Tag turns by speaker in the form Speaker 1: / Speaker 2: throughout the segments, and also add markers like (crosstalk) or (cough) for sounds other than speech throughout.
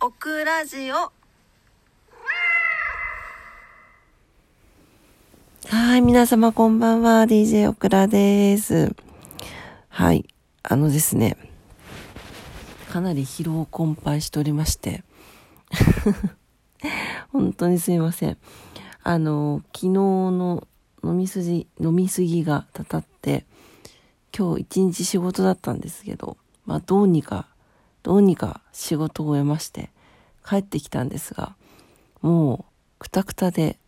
Speaker 1: オクラジオ
Speaker 2: はい、皆様こんばんは。DJ オクラです。はい、あのですね、かなり疲労困憊しておりまして、(laughs) 本当にすいません。あの、昨日の飲みすぎ、飲みすぎがたたって、今日一日仕事だったんですけど、まあどうにか、どうにか仕事を終えまして、帰ってきたんですが、もう、くたくたで、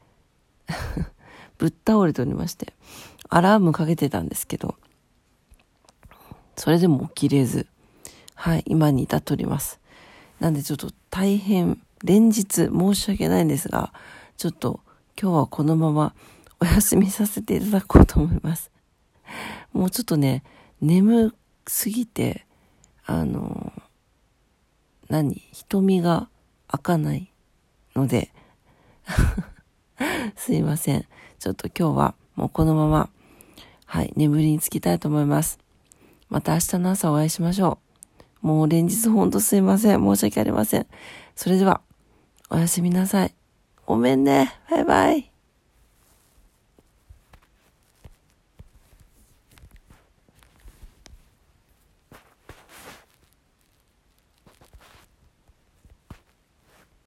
Speaker 2: (laughs) ぶっ倒れておりまして、アラームかけてたんですけど、それでも起きれず、はい、今に至っております。なんでちょっと大変、連日申し訳ないんですが、ちょっと今日はこのまま (laughs) お休みさせていただこうと思います。もうちょっとね、眠すぎて、あの、何？瞳が開かないので、(laughs) すいません。ちょっと今日はもうこのまま、はい、眠りにつきたいと思います。また明日の朝お会いしましょう。もう連日ほんとすいません。申し訳ありません。それでは、おやすみなさい。ごめんね。バイバイ。